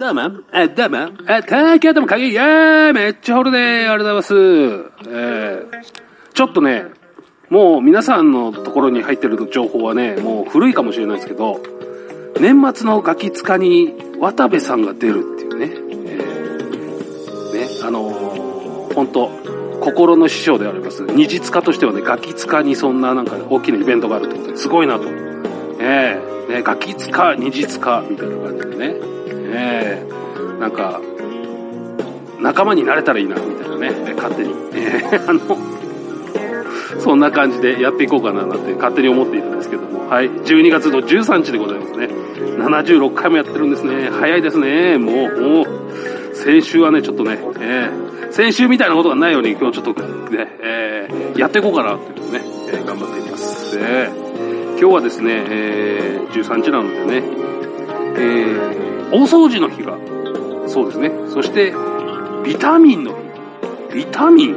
どうも、え、どうも、え、東京でも鍵、いやー、めっちゃホルでー、ありがとうございます。えー、ちょっとね、もう皆さんのところに入ってる情報はね、もう古いかもしれないですけど、年末のガキ使に渡部さんが出るっていうね、えー、ね、あのー、本当心の師匠であります。二次使としてはね、ガキ使にそんななんか大きなイベントがあるってことですごいなと。ええね、ガキ使、二次使みたいな感じでね。えなんか、仲間になれたらいいな、みたいなね、勝手に。え あの、そんな感じでやっていこうかな、なんて勝手に思っているんですけども。はい。12月の13日でございますね。76回もやってるんですね。早いですね。もう、もう、先週はね、ちょっとね、えー、先週みたいなことがないように今日ちょっとね、えー、やっていこうかなっていうね、えー、頑張っていきます。えー、今日はですね、えー、13日なのでね、えー、大掃除の日が、そうですね、そして、ビタミンの日。ビタミン。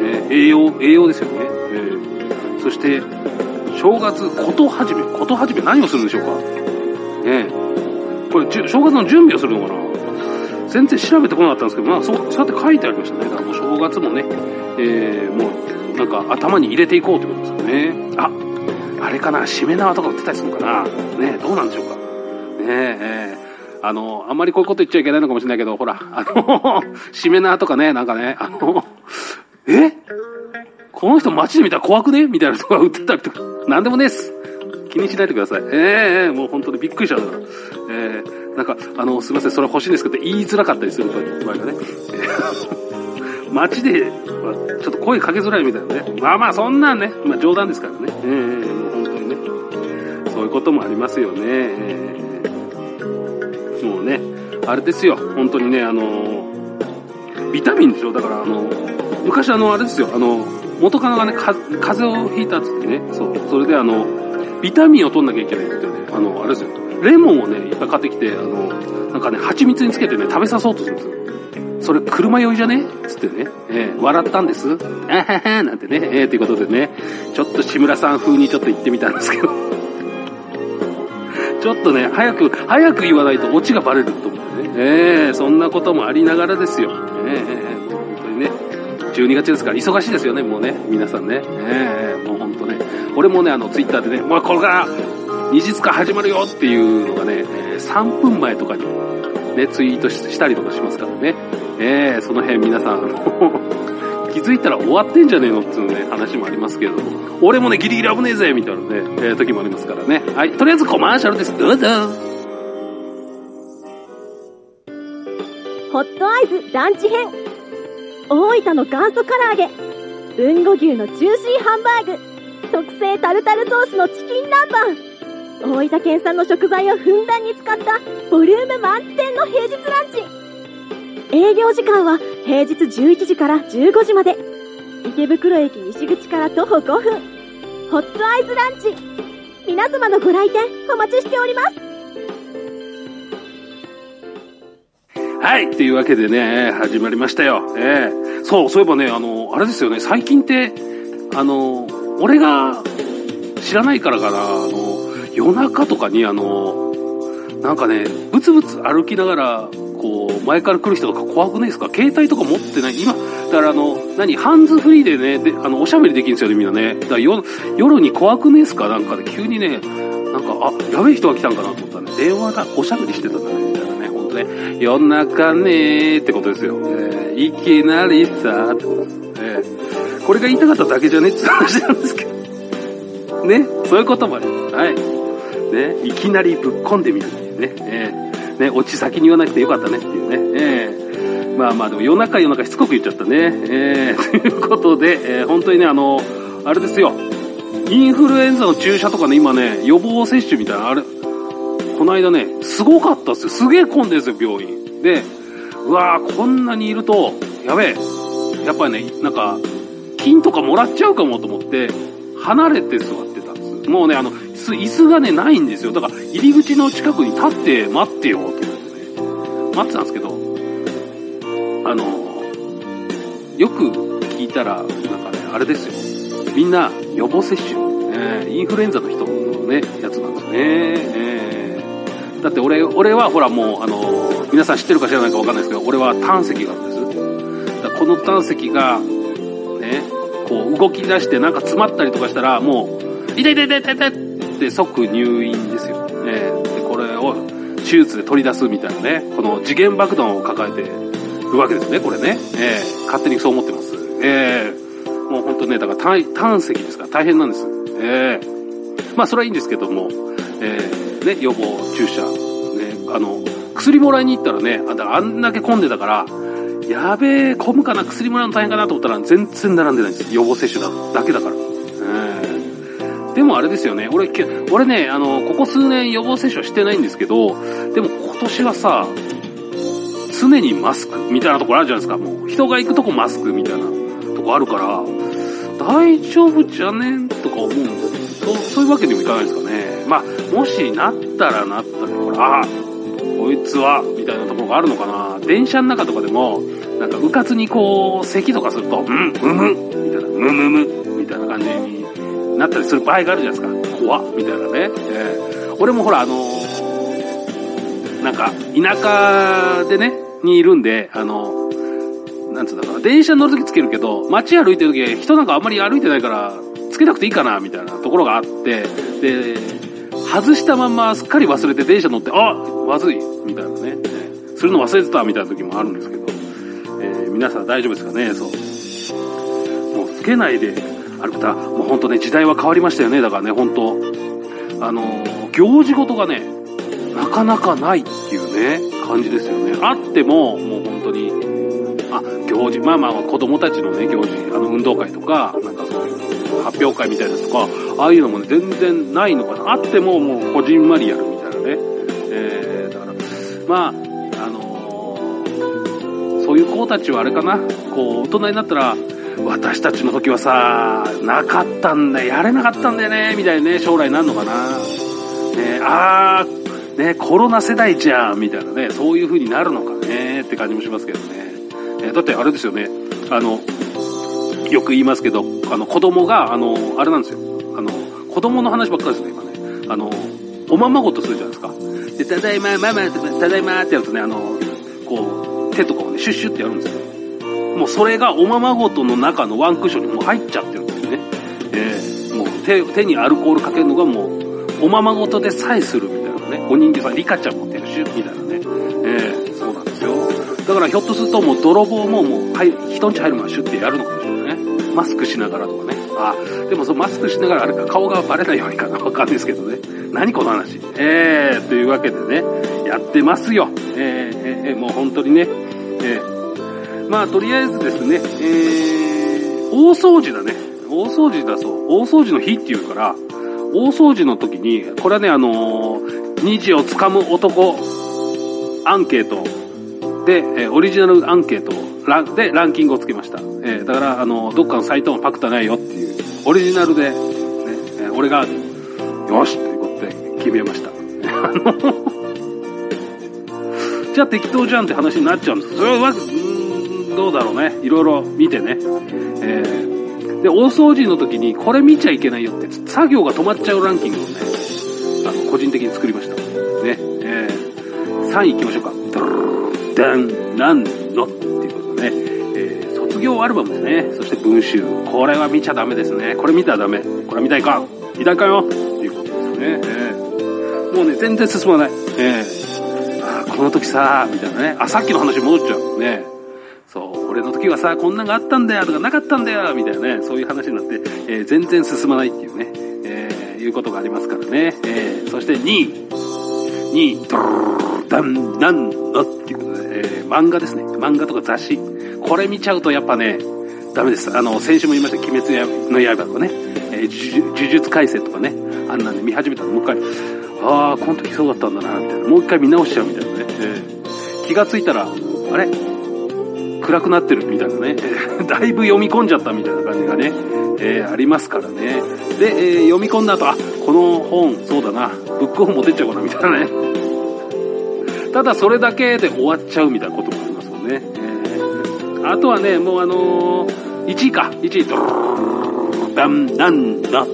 え、栄養、栄養ですよね。えー、そして、正月、こと始め。こと始め何をするんでしょうかねこれ、正月の準備をするのかな全然調べてこなかったんですけど、まあ、そう、そうやって書いてありましたね。だからもう正月もね、えー、もう、なんか頭に入れていこうってことですよね。あ、あれかな、しめ縄とか売ってたりするのかなねどうなんでしょうか。ねえー、あの、あんまりこういうこと言っちゃいけないのかもしれないけど、ほら、あの、しめ縄とかね、なんかね、あの、え？この人街で見たら怖くね？みたいな人が売ってたりとか、なんでもねえっす。気にしないでください。ええー、もう本当にびっくりしちゃうから。えー、なんか、あの、すいません、それ欲しいんですけど、言いづらかったりする場合がね。えー、街で、ちょっと声かけづらいみたいなね。まあまあ、そんなんね、まあ冗談ですからね。ええー、もう本当にね。そういうこともありますよね。えー、もうね、あれですよ、本当にね、あの、ビタミンでしょ？だから、あの、昔あの、あれですよ、あの、元カノがね、風邪をひいたっつってね、そう、それであの、ビタミンを取んなきゃいけないってね、あの、あれですよ、レモンをね、いっぱい買ってきて、あの、なんかね、蜂蜜につけてね、食べさそうとするんですよ。それ車酔いじゃね？つってね、えー、笑ったんです。あははなんてね、えー、ということでね、ちょっと志村さん風にちょっと言ってみたんですけど、ちょっとね、早く、早く言わないとオチがバレると思ってね、えー、そんなこともありながらですよ。えー、本当にね、12月ですから忙しいですよね、もうね、皆さんね。ええ、もうほんとね。俺もね、あの、ツイッターでね、もうこれから、二日始まるよっていうのがね、え、3分前とかに、ね、ツイートしたりとかしますからね。ええ、その辺皆さん、気づいたら終わってんじゃねえのっていうね、話もありますけれども、俺もね、ギリギリ危ねえぜみたいなね、えー、時もありますからね。はい、とりあえずコマーシャルです。どうぞ。ホットアイズランチ編大分の元祖唐揚げ豊後牛のジューシーハンバーグ特製タルタルソースのチキン南蛮大分県産の食材をふんだんに使ったボリューム満点の平日ランチ営業時間は平日11時から15時まで。池袋駅西口から徒歩5分。ホットアイズランチ。皆様のご来店お待ちしております。はい。というわけでね、始まりましたよ。えー、そう、そういえばね、あの、あれですよね、最近って、あの、俺が知らないからかな、あの、夜中とかに、あの、なんかね、ブツブツ歩きながら、前から来る人とか怖くないですか？携帯とか持ってない？今、だからあの、何、ハンズフリーでね、で、あの、おしゃべりできるんですよね、みんなね。だから夜、夜に怖くねえっすか？なんかで、急にね、なんか、あ、やべえ人が来たんかなと思ったらね、電話だ、おしゃべりしてたんだね、みたいなね、ほんとね、夜中ねーってことですよ。えー、いきなりさーってことです。えー、これが言いたかっただけじゃね？って話なんですけど。ね、そういうこともあります。はい。ね、いきなりぶっ込んでみるね。えー、ね、オチ先に言わなくてよかったねっていうね。えー、まあまあでも夜中夜中しつこく言っちゃったね。えー、ということで、えー、本当にね、あの、あれですよ。インフルエンザの注射とかね、今ね、予防接種みたいな、あれ、この間ね、すごかったっすよ。すげえ混んでるんですよ、病院。で、うわー、こんなにいると、やべえ。やっぱりね、なんか、金とかもらっちゃうかもと思って、離れて座ってたんです。もうね、あの、椅子がね、ないんですよ。だから、入り口の近くに立って待ってよ、と思ってね。待ってたんですけど、あの、よく聞いたら、なんかね、あれですよ。みんな予防接種、えー、インフルエンザの人のね、やつなんですね。えー、だって俺、俺はほらもう、あの皆さん知ってるか知らないかわかんないですけど、俺は胆石があるんです。だこの胆石が、ね、こう動き出してなんか詰まったりとかしたら、もう、痛い痛い痛い痛い痛いって即入院ですよ。えーで、これを手術で取り出すみたいなね、この次元爆弾を抱えてるわけですね、これね。えー勝手にそう思ってます。えーもう本当ね、だから胆石ですから大変なんです。えーまあそれはいいんですけども、えーね、予防注射、ね、あの、薬もらいに行ったらね、ああんだけ混んでたから、やべえ、混むかな、薬もらうの大変かなと思ったら全然並んでないんです。予防接種だだけだから。でもあれですよね、俺、俺ね、あの、ここ数年予防接種はしてないんですけど、でも今年はさ、常にマスクみたいなところあるじゃないですか。もう人が行くとこマスクみたいなとこあるから、大丈夫じゃねんとか思うんですけど、そういうわけにもいかないですかね。まあ、もしなったらなったで、ほら、あこいつは、みたいなところがあるのかな。電車の中とかでも、なんか、うかつにこう、咳とかすると、うん、むむ、みたいな、むむむ、みたいな感じになったりする場合があるじゃないですか。怖、みたいなね。えー俺もほら、あのーなんか、田舎でね、にいるんで、あのなんつうんだかな、電車乗るときつけるけど、街歩いてるとき、人なんかあんまり歩いてないから、つけなくていいかな、みたいなところがあって、で、外したまますっかり忘れて電車乗って、あまずいみたいなね、するの忘れてたみたいな時もあるんですけど、えー皆さん大丈夫ですかね？そう。もうつけないで歩くた、もう本当ね、時代は変わりましたよね、だからね、本当あの行事事がね、なかなかないっていうね、感じですよね。あっても、もう本当に、あ、行事、まあまあ子供たちのね、行事、あの運動会とか、なんかそういう発表会みたいなとか、ああいうのもね、全然ないのかな。あってももうこじんまりやるみたいなね。えー、だから、まあ、あのそういう子たちはあれかな、こう、大人になったら、私たちの時はさ、なかったんだ、やれなかったんだよね、みたいなね、将来なんのかな。ね、あー、ね、コロナ世代じゃん、みたいなね、そういう風になるのかね、って感じもしますけどね。えだってあれですよね、あの、よく言いますけど、あの、子供が、あの、あれなんですよ。あの、子供の話ばっかりですね、今ね。あの、おままごとするじゃないですか。で、ただいま、ママ、ただいまってやるとね、あの、こう、手とかをね、シュッシュってやるんですよ。もうそれがおままごとの中のワンクッションにもう入っちゃってるんですね。えーもう手、手にアルコールかけるのがもう、おままごとでさえするみたいなね。お人形さん、リカちゃんも手るシュッみたいなね。えーそうなんですよ。だからひょっとするともう泥棒ももう、はい、人んち入る前シュッてやるのかもしれないね。マスクしながらとかね。あ、でもそのマスクしながらあれか顔がバレないようにかなわかんないですけどね。何この話。えー、というわけでね、やってますよ。え、えーえーもう本当にね、えー、まあとりあえずですね、えー、大掃除だね。大掃除だそう。大掃除の日っていうから、大掃除の時に、これはね、あのー、虹をつかむ男アンケートで、えーオリジナルアンケートラでランキングをつけました。えーだから、あのーどっかのサイトもパクったないよっていう、オリジナルで、ね、えー俺が、よしということで決めました。じゃあ適当じゃんって話になっちゃうんです。それは、どうだろうね。いろいろ見てね。えーで、大掃除の時にこれ見ちゃいけないよって、作業が止まっちゃうランキングをね、あの、個人的に作りました。ね。えー、3位行きましょうか。ドルダン、なんのっていうことでね。えー、卒業アルバムですね。そして文集。これは見ちゃダメですね。これ見たらダメ。これ見たいか見たいかよっていうことですね。えー、もうね、全然進まない。えー、あーこの時さみたいなね。あ、さっきの話に戻っちゃう。ね。そう、俺の時はさ、こんなんがあったんだよとかなかったんだよみたいなね、そういう話になって、えー全然進まないっていうね、えーいうことがありますからね。えーそして2位。2位、ドルダン、のっていうことで、えー漫画ですね。漫画とか雑誌。これ見ちゃうとやっぱね、ダメです。あの、先週も言いました、鬼滅の刃とかね、えー呪呪術廻戦とかね、あんなんで見始めたらもう一回、ああ、この時そうだったんだな、みたいな。もう一回見直しちゃうみたいなね。えー気がついたら、あれ暗くなってるみたいなね、だいぶ読み込んじゃったみたいな感じがね、えーありますからね。で、えー読み込んだ後、あ、この本、そうだな、ブックオフ持ってっちゃおうかな、みたいなね。ただそれだけで終わっちゃうみたいなこともありますよね。えーあとはね、もうあのー1位か、1位、ドルルルルルダン、なって、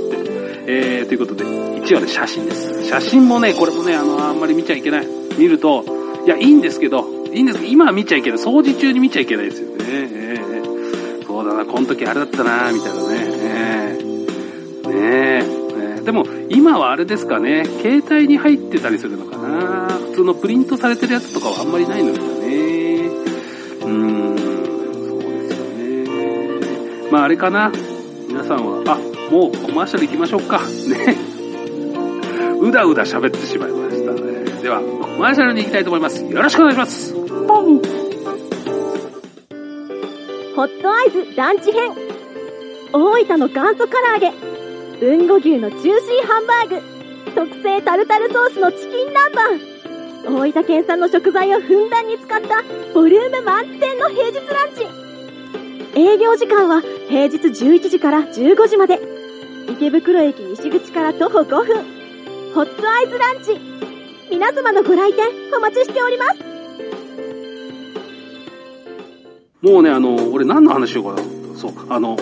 えー、ということで、1話で写真です。写真もね、これもね、あの、あんまり見ちゃいけない。見ると、いや、いいんですけど、いいんですけど、今は見ちゃいけない。掃除中に見ちゃいけないですよね。えーそうだな、この時あれだったな、みたいなね。えーねえねでも、今はあれですかね、携帯に入ってたりするのかな。普通のプリントされてるやつとかはあんまりないのかね。うん、そうですよね。まああれかな。皆さんは、あ、もうコマーシャル行きましょうか。ね。うだうだ喋ってしまいましたね。では、コマーシャルに行きたいと思います。よろしくお願いします。ホットアイズランチ編。大分の元祖唐揚げ。豊後牛のジューシーハンバーグ。特製タルタルソースのチキン南蛮。大分県産の食材をふんだんに使ったボリューム満点の平日ランチ。営業時間は平日11時から15時まで。池袋駅西口から徒歩5分。ホットアイズランチ。皆様のご来店お待ちしておりますもうね、あの、俺何の話しようかな。そう、あの、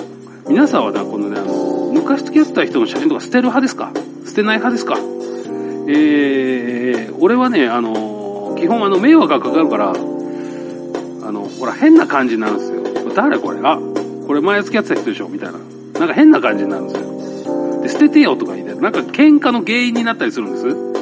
皆さんはね、このね、あの、昔付き合ってた人の写真とか捨てる派ですか？捨てない派ですか？えー、俺はね、あの、基本あの、迷惑がかかるから、あの、ほら、変な感じになるんですよ。誰これ？あ、これ前付き合ってた人でしょ？みたいな。なんか変な感じになるんですよ。で、捨ててよとか言って、なんか喧嘩の原因になったりするんです。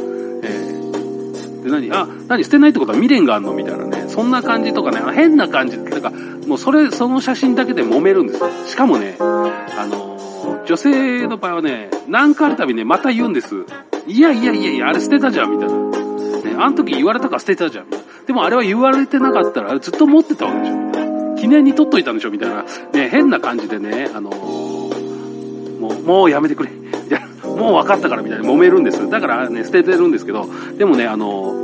で、何あ、何捨てないってことは未練があるのみたいなね。そんな感じとかね、変な感じ。なんか、もうそれ、その写真だけで揉めるんですよ。しかもね、あの女性の場合はね、何かあるたびね、また言うんです。いやいやいやいや、あれ捨てたじゃん、みたいな。ね、あの時言われたから捨てたじゃん。でもあれは言われてなかったら、あれずっと持ってたわけでしょ、記念に撮っといたんでしょ、みたいな。ね、変な感じでね、あのもう、もうやめてくれ。もう分かったから、みたいな揉めるんです。だからね、捨ててるんですけど、でもね、あの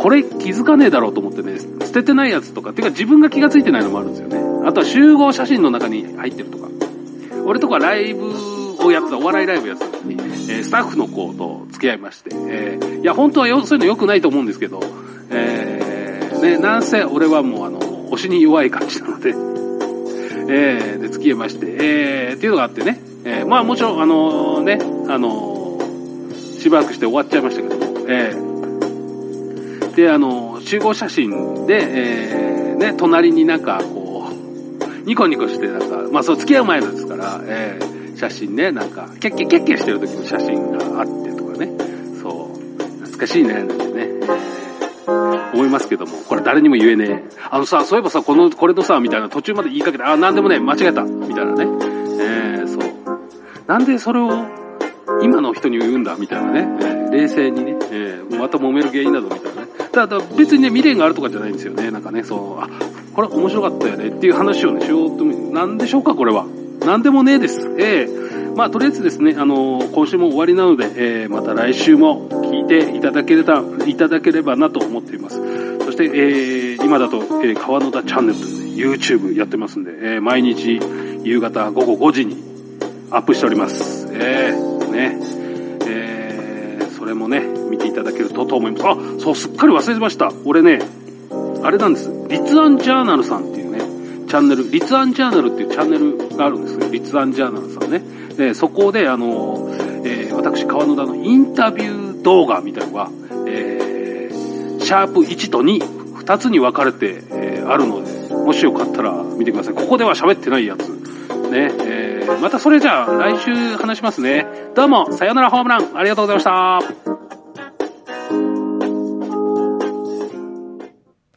これ気づかねえだろうと思ってね、捨ててないやつとか、てか自分が気がついてないのもあるんですよね。あとは集合写真の中に入ってるとか。俺とかライブをやってた、お笑いライブやってた時に、えースタッフの子と付き合いまして、えーいや、本当はよそういうの良くないと思うんですけど、えーね、なんせ俺はもうあの、推しに弱い感じなので、えーで、付き合いまして、えーっていうのがあってね、えーまあもちろん、あのーね、あのしばらくして終わっちゃいましたけども、えーで、あの集合写真で、えーね、隣になんかこう、ニコニコしてなんか、まあそう付き合う前ですから、えー写真ね、なんか、キャッキャキャッキャしてる時の写真があってとかね、そう、懐かしいね、なんてね、えー思いますけども、これ誰にも言えねえ。あのさ、そういえばさ、この、これのさ、みたいな途中まで言いかけて、あ、なんでもね、間違えた、みたいなね。えー、そう。なんでそれを、今の人に言うんだ、みたいなね。えー冷静にね、えーまた揉める原因など、みたいなね。ただ、別にね、未練があるとかじゃないんですよね。なんかね、そう、あ、これ面白かったよね、っていう話をね、しようと、なんでしょうか、これは。なんでもねえです。えーまあ、とりあえずですね、あの今週も終わりなので、えーまた来週も聞いていただければ、いただければなと思っています。そして、えー今だと、えー川野田チャンネルというね、YouTube やってますんで、えー毎日夕方午後5時にアップしております。えーね、えーそれもね、見ていただけるとと思います。あ、そう、すっかり忘れてました。俺ね、あれなんです。リツアンジャーナルさんっていうね、チャンネル、リツアンジャーナルっていうチャンネルがあるんですよ。リツアンジャーナルさんね。で、そこで、あの、えー私、川野田のインタビュー動画みたいのが、えーシャープ1と2、2つに分かれて、えーあるので、もしよかったら見てください。ここでは喋ってないやつ。ね、えーまたそれじゃあ来週話しますね。どうも、さよならホームラン、ありがとうございました。